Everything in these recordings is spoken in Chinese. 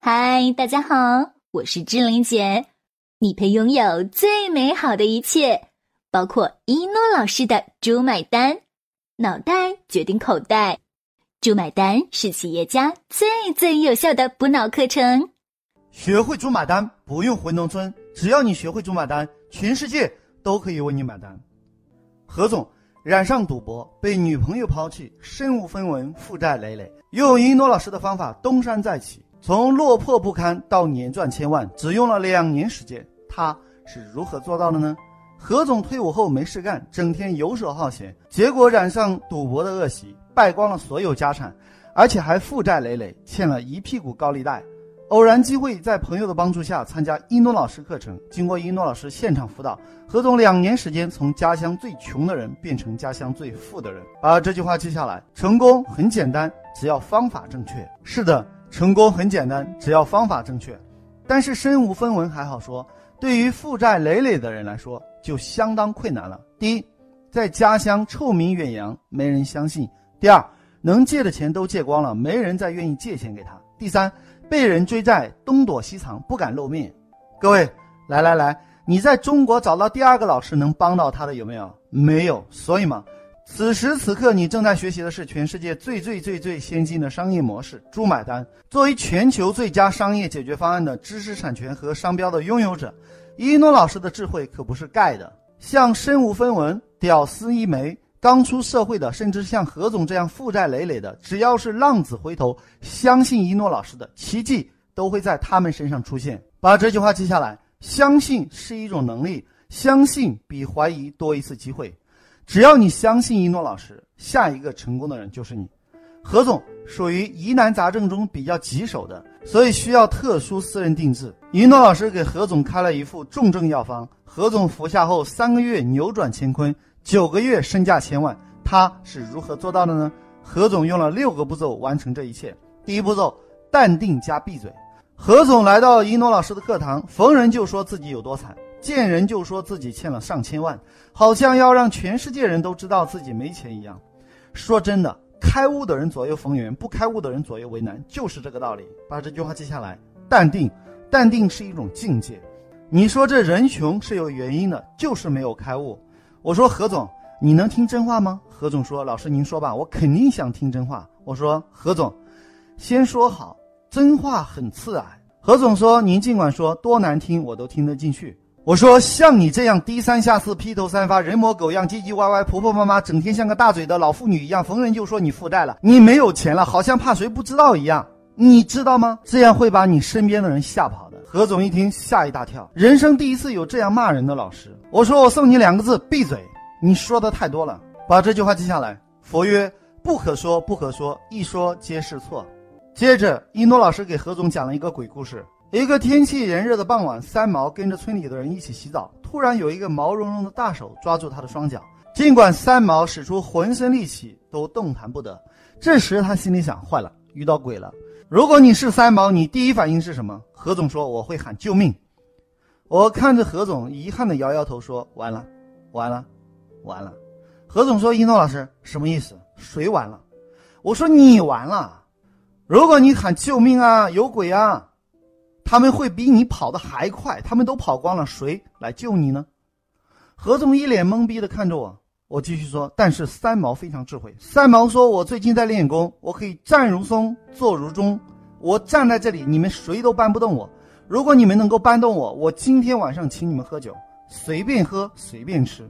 嗨，大家好，我是志玲姐。你配拥有最美好的一切，包括一诺老师的“猪买单”，脑袋决定口袋，“猪买单”是企业家最最有效的补脑课程。学会“猪买单”，不用回农村，只要你学会“猪买单”，全世界都可以为你买单。何总染上赌博，被女朋友抛弃，身无分文，负债累累，用一诺老师的方法东山再起。从落魄不堪到年赚千万，只用了两年时间，他是如何做到的呢？何总退伍后没事干，整天游手好闲，结果染上赌博的恶习，败光了所有家产，而且还负债累累，欠了一屁股高利贷。偶然机会，在朋友的帮助下参加一诺老师课程，经过一诺老师现场辅导，何总两年时间从家乡最穷的人变成家乡最富的人。把这句话记下来：成功很简单，只要方法正确。是的。成功很简单，只要方法正确。但是身无分文还好说，对于负债累累的人来说就相当困难了。第一，在家乡臭名远扬，没人相信；第二，能借的钱都借光了，没人再愿意借钱给他；第三，被人追债，东躲西藏，不敢露面。各位，来来来，你在中国找到第二个老师能帮到他的有没有？没有。所以嘛。此时此刻，你正在学习的是全世界最最最最先进的商业模式——猪买单。作为全球最佳商业解决方案的知识产权和商标的拥有者，一诺老师的智慧可不是盖的。像身无分文、屌丝一枚、刚出社会的，甚至像何总这样负债累累的，只要是浪子回头，相信一诺老师的奇迹都会在他们身上出现。把这句话记下来：相信是一种能力，相信比怀疑多一次机会。只要你相信一诺老师，下一个成功的人就是你。何总属于疑难杂症中比较棘手的，所以需要特殊私人定制。一诺老师给何总开了一副重症药方，何总服下后三个月扭转乾坤，九个月身价千万。他是如何做到的呢？何总用了六个步骤完成这一切。第一步骤，淡定加闭嘴。何总来到一诺老师的课堂，逢人就说自己有多惨。见人就说自己欠了上千万，好像要让全世界人都知道自己没钱一样。说真的，开悟的人左右逢源，不开悟的人左右为难，就是这个道理。把这句话记下来：淡定，淡定是一种境界。你说这人穷是有原因的，就是没有开悟。我说何总，你能听真话吗？何总说：老师您说吧，我肯定想听真话。我说何总，先说好，真话很刺耳。何总说：您尽管说，多难听我都听得进去。我说像你这样低三下四、披头散发、人模狗样、唧唧歪歪、婆婆妈妈，整天像个大嘴的老妇女一样，逢人就说你负债了，你没有钱了，好像怕谁不知道一样，你知道吗？这样会把你身边的人吓跑的。何总一听吓一大跳，人生第一次有这样骂人的老师。我说我送你两个字：闭嘴！你说的太多了，把这句话记下来。佛曰：不可说，不可说，一说皆是错。接着，一诺老师给何总讲了一个鬼故事。一个天气炎热的傍晚，三毛跟着村里的人一起洗澡，突然有一个毛茸茸的大手抓住他的双脚，尽管三毛使出浑身力气都动弹不得。这时他心里想：坏了，遇到鬼了。如果你是三毛，你第一反应是什么？何总说：我会喊救命。我看着何总，遗憾的摇摇头说：完了，完了，完了。何总说：一诺老师，什么意思？谁完了？我说你完了。如果你喊救命啊，有鬼啊！他们会比你跑得还快，他们都跑光了，谁来救你呢？何总一脸懵逼的看着我，我继续说：“但是三毛非常智慧。三毛说，我最近在练功，我可以站如松，坐如钟。我站在这里，你们谁都搬不动我。如果你们能够搬动我，我今天晚上请你们喝酒，随便喝，随便吃。”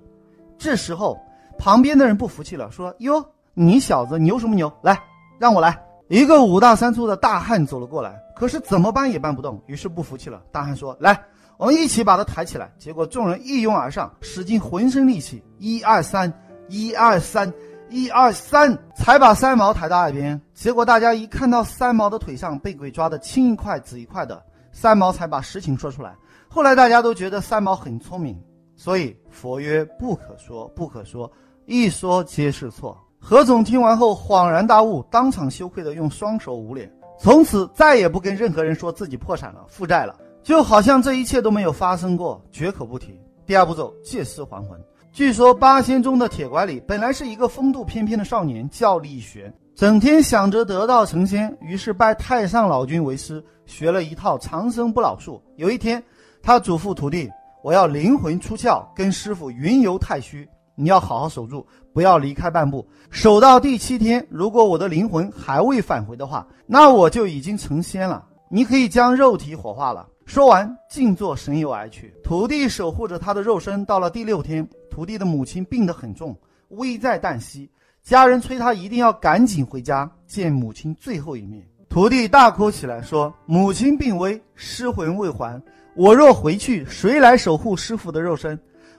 这时候，旁边的人不服气了，说：“哟，你小子牛什么牛？来，让我来。”一个五大三粗的大汉走了过来。可是怎么搬也搬不动，于是不服气了。大汉说：“来，我们一起把他抬起来。”结果众人一拥而上，使尽浑身力气，一二三，一二三，一二三，才把三毛抬到岸边。结果大家一看到三毛的腿上被鬼抓的青一块紫一块的，三毛才把实情说出来。后来大家都觉得三毛很聪明，所以佛曰：“不可说，不可说，一说皆是错。”何总听完后恍然大悟，当场羞愧的用双手捂脸。从此再也不跟任何人说自己破产了、负债了，就好像这一切都没有发生过，绝口不提。第二步骤，借尸还魂。据说八仙中的铁拐李本来是一个风度翩翩的少年，叫李玄。整天想着得道成仙，于是拜太上老君为师，学了一套长生不老术。有一天，他嘱咐徒弟：“我要灵魂出窍，跟师傅云游太虚，你要好好守住，不要离开半步。守到第七天，如果我的灵魂还未返回的话，那我就已经成仙了。你可以将肉体火化了。”说完，静坐神游而去。徒弟守护着他的肉身。到了第六天，徒弟的母亲病得很重，危在旦夕。家人催他一定要赶紧回家见母亲最后一面。徒弟大哭起来，说：“母亲病危，尸魂未还。我若回去，谁来守护师傅的肉身？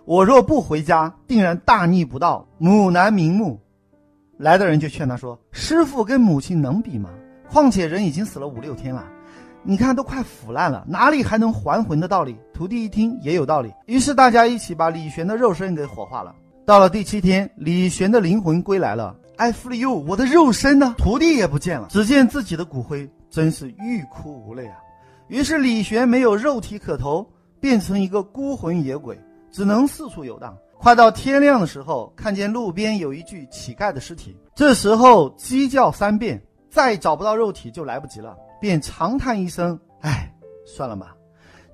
我若不回家，定然大逆不道，母难瞑目。”来的人就劝他说：“师傅跟母亲能比吗？况且人已经死了五六天了。”你看都快腐烂了，哪里还能还魂的道理？徒弟一听也有道理，于是大家一起把李玄的肉身给火化了。到了第七天，李玄的灵魂归来了。哎，f you，我的肉身呢？徒弟也不见了，只见自己的骨灰，真是欲哭无泪啊。于是李玄没有肉体可投，变成一个孤魂野鬼，只能四处游荡。快到天亮的时候，看见路边有一具乞丐的尸体，这时候鸡叫三遍，再找不到肉体就来不及了。便长叹一声：“唉，算了吧，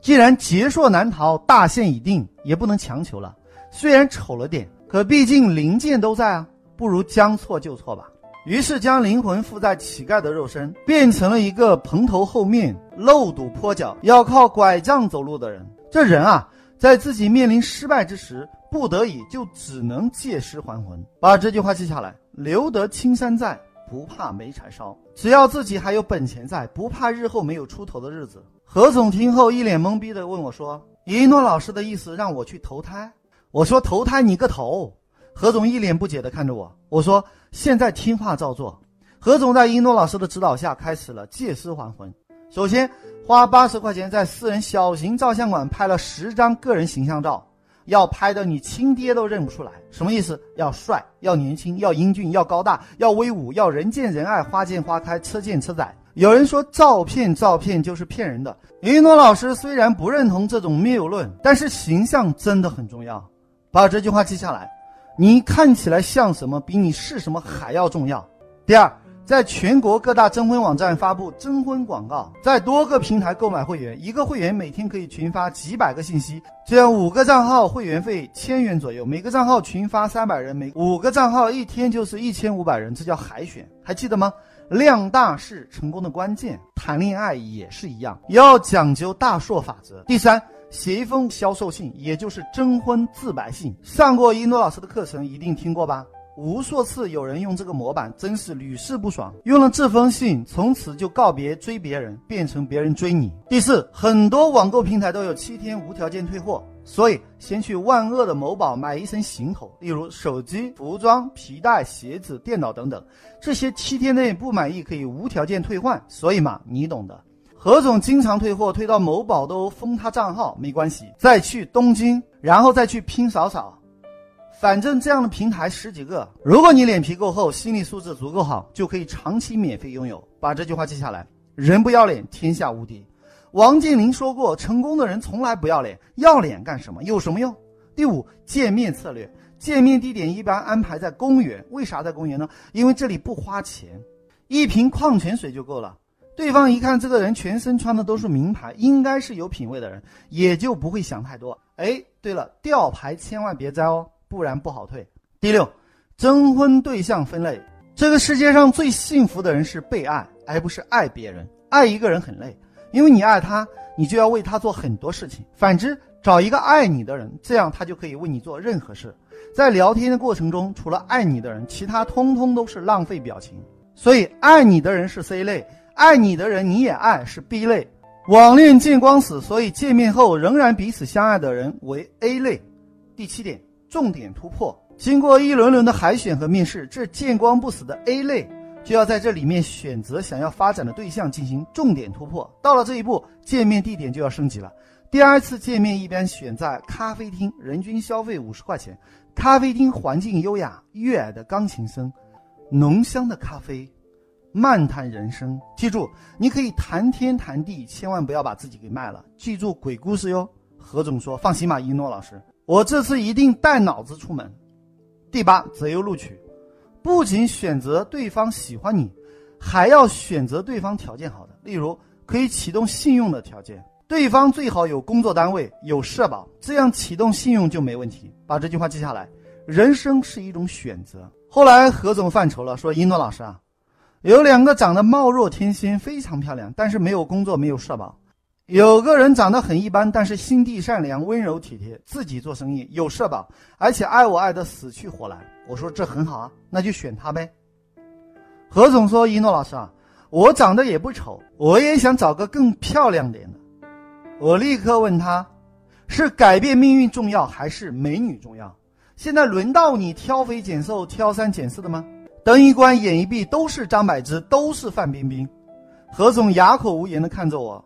既然劫硕难逃，大限已定，也不能强求了。虽然丑了点，可毕竟零件都在啊，不如将错就错吧。”于是将灵魂附在乞丐的肉身，变成了一个蓬头垢面、漏肚坡脚、要靠拐杖走路的人。这人啊，在自己面临失败之时，不得已就只能借尸还魂。把这句话记下来：留得青山在。不怕没柴烧，只要自己还有本钱在，不怕日后没有出头的日子。何总听后一脸懵逼的问我说：“一诺老师的意思让我去投胎？”我说：“投胎你个头！”何总一脸不解的看着我。我说：“现在听话照做。”何总在一诺老师的指导下开始了借尸还魂。首先花八十块钱在私人小型照相馆拍了十张个人形象照。要拍的你亲爹都认不出来，什么意思？要帅，要年轻，要英俊，要高大，要威武，要人见人爱，花见花开，车见车载。有人说照片照片就是骗人的，一诺老师虽然不认同这种谬论，但是形象真的很重要，把这句话记下来。你看起来像什么，比你是什么还要重要。第二。在全国各大征婚网站发布征婚广告，在多个平台购买会员，一个会员每天可以群发几百个信息，这样五个账号会员费千元左右，每个账号群发三百人，每五个账号一天就是一千五百人，这叫海选，还记得吗？量大是成功的关键，谈恋爱也是一样，要讲究大硕法则。第三，写一封销售信，也就是征婚自白信，上过一诺老师的课程，一定听过吧？无数次有人用这个模板，真是屡试不爽。用了这封信，从此就告别追别人，变成别人追你。第四，很多网购平台都有七天无条件退货，所以先去万恶的某宝买一身行头，例如手机、服装、皮带、鞋子、电脑等等，这些七天内不满意可以无条件退换。所以嘛，你懂的。何总经常退货，退到某宝都封他账号，没关系，再去东京，然后再去拼少少。反正这样的平台十几个，如果你脸皮够厚，心理素质足够好，就可以长期免费拥有。把这句话记下来：人不要脸，天下无敌。王健林说过，成功的人从来不要脸，要脸干什么？有什么用？第五，见面策略，见面地点一般安排在公园。为啥在公园呢？因为这里不花钱，一瓶矿泉水就够了。对方一看这个人全身穿的都是名牌，应该是有品位的人，也就不会想太多。哎，对了，吊牌千万别摘哦。不然不好退。第六，征婚对象分类。这个世界上最幸福的人是被爱，而不是爱别人。爱一个人很累，因为你爱他，你就要为他做很多事情。反之，找一个爱你的人，这样他就可以为你做任何事。在聊天的过程中，除了爱你的人，其他通通都是浪费表情。所以，爱你的人是 C 类，爱你的人你也爱是 B 类。网恋见光死，所以见面后仍然彼此相爱的人为 A 类。第七点。重点突破，经过一轮轮的海选和面试，这见光不死的 A 类就要在这里面选择想要发展的对象进行重点突破。到了这一步，见面地点就要升级了。第二次见面一般选在咖啡厅，人均消费五十块钱。咖啡厅环境优雅，悦耳的钢琴声，浓香的咖啡，漫谈人生。记住，你可以谈天谈地，千万不要把自己给卖了。记住鬼故事哟。何总说：“放心吧，一诺老师。”我这次一定带脑子出门。第八，择优录取，不仅选择对方喜欢你，还要选择对方条件好的，例如可以启动信用的条件。对方最好有工作单位、有社保，这样启动信用就没问题。把这句话记下来。人生是一种选择。后来何总犯愁了，说：“一诺老师啊，有两个长得貌若天仙，非常漂亮，但是没有工作，没有社保；有个人长得很一般，但是心地善良、温柔体贴，自己做生意，有社保，而且爱我爱得死去活来。”我说：“这很好啊，那就选他呗。”何总说：“一诺老师啊，我长得也不丑，我也想找个更漂亮点的。”我立刻问他：“是改变命运重要，还是美女重要？现在轮到你挑肥拣瘦、挑三拣四的吗？”灯一关，眼一闭，都是张柏芝，都是范冰冰。何总哑口无言地看着我。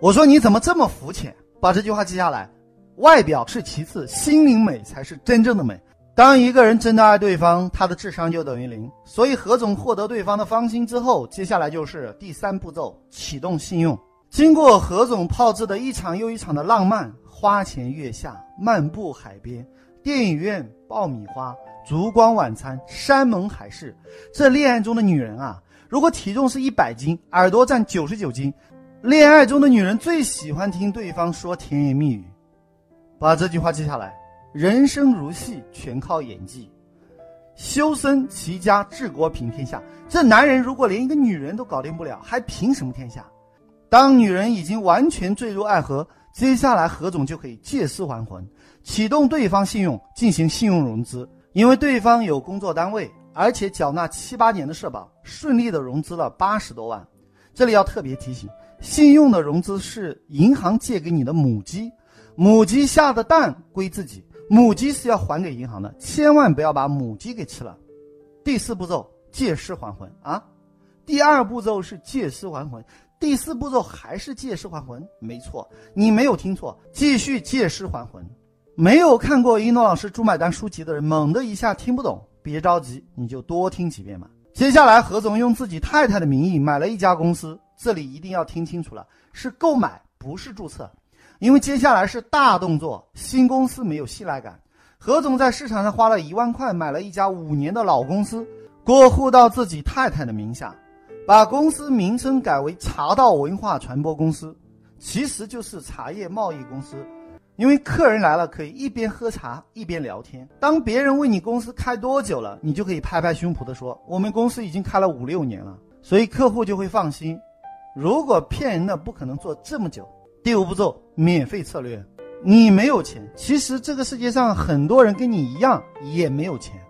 我说：“你怎么这么肤浅？把这句话记下来。外表是其次，心灵美才是真正的美。当一个人真的爱对方，他的智商就等于零。所以何总获得对方的芳心之后，接下来就是第三步骤：启动信用。”经过何总炮制的一场又一场的浪漫，花前月下，漫步海边，电影院，爆米花，烛光晚餐，山盟海誓。这恋爱中的女人啊，如果体重是一百斤，耳朵占九十九斤，恋爱中的女人最喜欢听对方说甜言蜜语。把这句话记下来：人生如戏，全靠演技。修身齐家治国平天下。这男人如果连一个女人都搞定不了，还凭什么天下？当女人已经完全坠入爱河，接下来何总就可以借尸还魂，启动对方信用进行信用融资。因为对方有工作单位，而且缴纳七八年的社保，顺利的融资了八十多万。这里要特别提醒，信用的融资是银行借给你的母鸡，母鸡下的蛋归自己，母鸡是要还给银行的，千万不要把母鸡给吃了。第四步骤借尸还魂啊，第二步骤是借尸还魂。第四步骤还是借尸还魂，没错，你没有听错，继续借尸还魂。没有看过一诺老师朱买单书籍的人，猛的一下听不懂，别着急，你就多听几遍嘛。接下来，何总用自己太太的名义买了一家公司，这里一定要听清楚了，是购买，不是注册，因为接下来是大动作，新公司没有信赖感。何总在市场上花了一万块买了一家五年的老公司，过户到自己太太的名下。把公司名称改为茶道文化传播公司，其实就是茶叶贸易公司。因为客人来了可以一边喝茶一边聊天。当别人问你公司开多久了，你就可以拍拍胸脯的说：“我们公司已经开了五六年了。”所以客户就会放心。如果骗人的，不可能做这么久。第五步骤，免费策略。你没有钱，其实这个世界上很多人跟你一样也没有钱。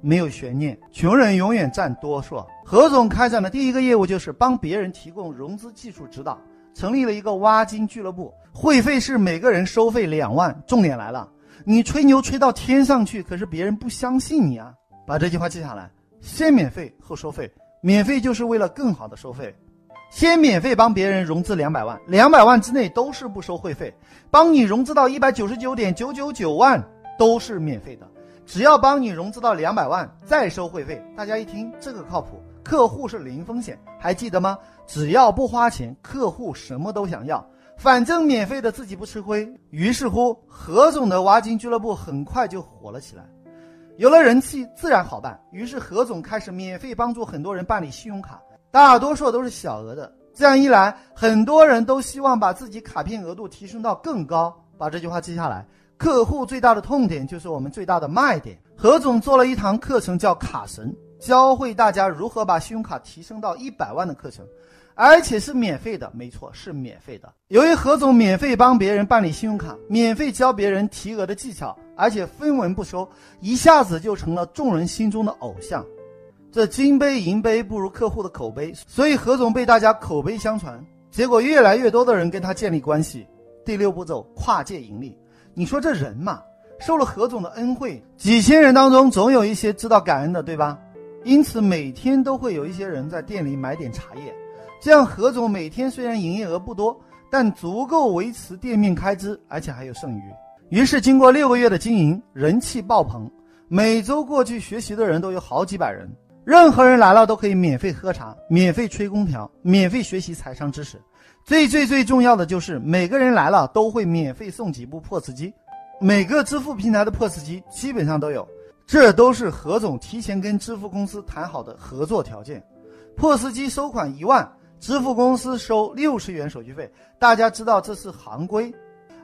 没有悬念，穷人永远占多数。何总开展的第一个业务就是帮别人提供融资技术指导，成立了一个挖金俱乐部，会费是每个人收费两万。重点来了，你吹牛吹到天上去，可是别人不相信你啊！把这句话记下来：先免费后收费，免费就是为了更好的收费。先免费帮别人融资两百万，两百万之内都是不收会费，帮你融资到一百九十九点九九九万都是免费的。只要帮你融资到两百万，再收会费。大家一听这个靠谱，客户是零风险，还记得吗？只要不花钱，客户什么都想要，反正免费的自己不吃亏。于是乎，何总的挖金俱乐部很快就火了起来，有了人气，自然好办。于是何总开始免费帮助很多人办理信用卡，大多数都是小额的。这样一来，很多人都希望把自己卡片额度提升到更高。把这句话记下来。客户最大的痛点就是我们最大的卖点。何总做了一堂课程，叫卡神，教会大家如何把信用卡提升到一百万的课程，而且是免费的。没错，是免费的。由于何总免费帮别人办理信用卡，免费教别人提额的技巧，而且分文不收，一下子就成了众人心中的偶像。这金杯银杯不如客户的口碑，所以何总被大家口碑相传，结果越来越多的人跟他建立关系。第六步骤，跨界盈利。你说这人嘛，受了何总的恩惠，几千人当中总有一些知道感恩的，对吧？因此每天都会有一些人在店里买点茶叶，这样何总每天虽然营业额不多，但足够维持店面开支，而且还有剩余。于是经过六个月的经营，人气爆棚，每周过去学习的人都有好几百人，任何人来了都可以免费喝茶、免费吹空调、免费学习财商知识。最最最重要的就是每个人来了都会免费送几部 POS 机，每个支付平台的 POS 机基本上都有。这都是何总提前跟支付公司谈好的合作条件。POS 机收款一万，支付公司收六十元手续费，大家知道这是行规。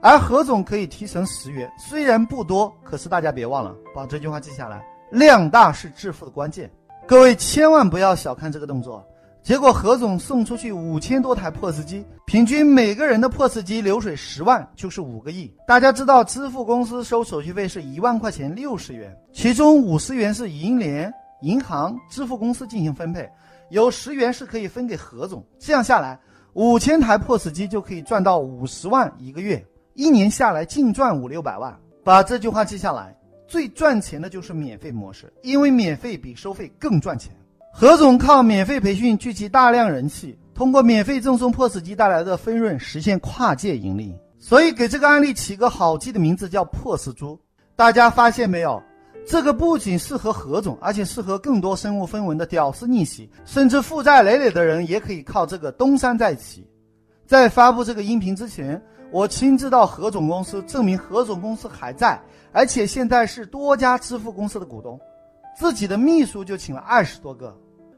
而何总可以提成十元，虽然不多，可是大家别忘了把这句话记下来，量大是致富的关键。各位千万不要小看这个动作。结果何总送出去五千多台 POS 机，平均每个人的 POS 机流水十万，就是五个亿。大家知道，支付公司收手续费是一万块钱六十元，其中五十元是银联、银行、支付公司进行分配，有十元是可以分给何总。这样下来，五千台 POS 机就可以赚到五十万一个月，一年下来净赚五六百万。把这句话记下来，最赚钱的就是免费模式，因为免费比收费更赚钱。何总靠免费培训聚集大量人气，通过免费赠送 POS 机带来的分润实现跨界盈利，所以给这个案例起个好记的名字叫 POS 猪。大家发现没有？这个不仅适合何总，而且适合更多身无分文的屌丝逆袭，甚至负债累累的人也可以靠这个东山再起。在发布这个音频之前，我亲自到何总公司，证明何总公司还在，而且现在是多家支付公司的股东，自己的秘书就请了二十多个。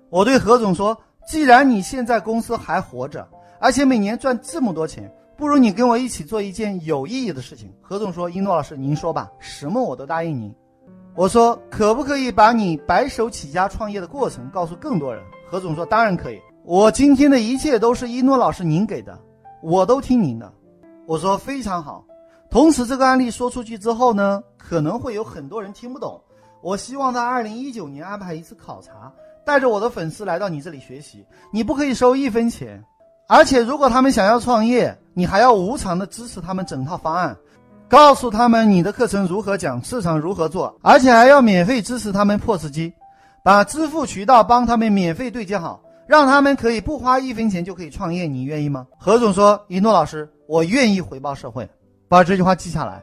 我对何总说：“既然你现在公司还活着，而且每年赚这么多钱，不如你跟我一起做一件有意义的事情。”何总说：“一诺老师，您说吧，什么我都答应您。”我说：“可不可以把你白手起家创业的过程告诉更多人？”何总说：“当然可以，我今天的一切都是一诺老师您给的，我都听您的。”我说：“非常好。”同时，这个案例说出去之后呢，可能会有很多人听不懂。我希望在二零一九年安排一次考察。带着我的粉丝来到你这里学习，你不可以收一分钱，而且如果他们想要创业，你还要无偿的支持他们整套方案，告诉他们你的课程如何讲，市场如何做，而且还要免费支持他们 POS 机，把支付渠道帮他们免费对接好，让他们可以不花一分钱就可以创业，你愿意吗？何总说：“一诺老师，我愿意回报社会。”把这句话记下来，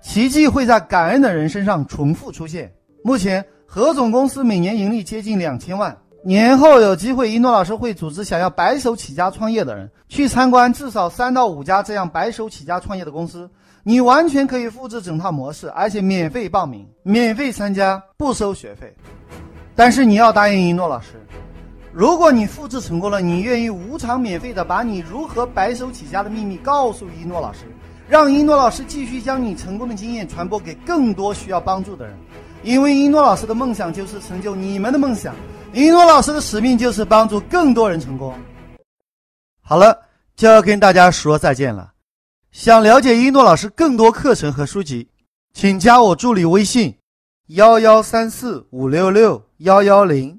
奇迹会在感恩的人身上重复出现。目前。何总公司每年盈利接近两千万，年后有机会，一诺老师会组织想要白手起家创业的人去参观至少三到五家这样白手起家创业的公司，你完全可以复制整套模式，而且免费报名、免费参加，不收学费。但是你要答应一诺老师，如果你复制成功了，你愿意无偿免费的把你如何白手起家的秘密告诉一诺老师，让一诺老师继续将你成功的经验传播给更多需要帮助的人。因为一诺老师的梦想就是成就你们的梦想，一诺老师的使命就是帮助更多人成功。好了，就要跟大家说再见了。想了解一诺老师更多课程和书籍，请加我助理微信：幺幺三四五六六幺幺零，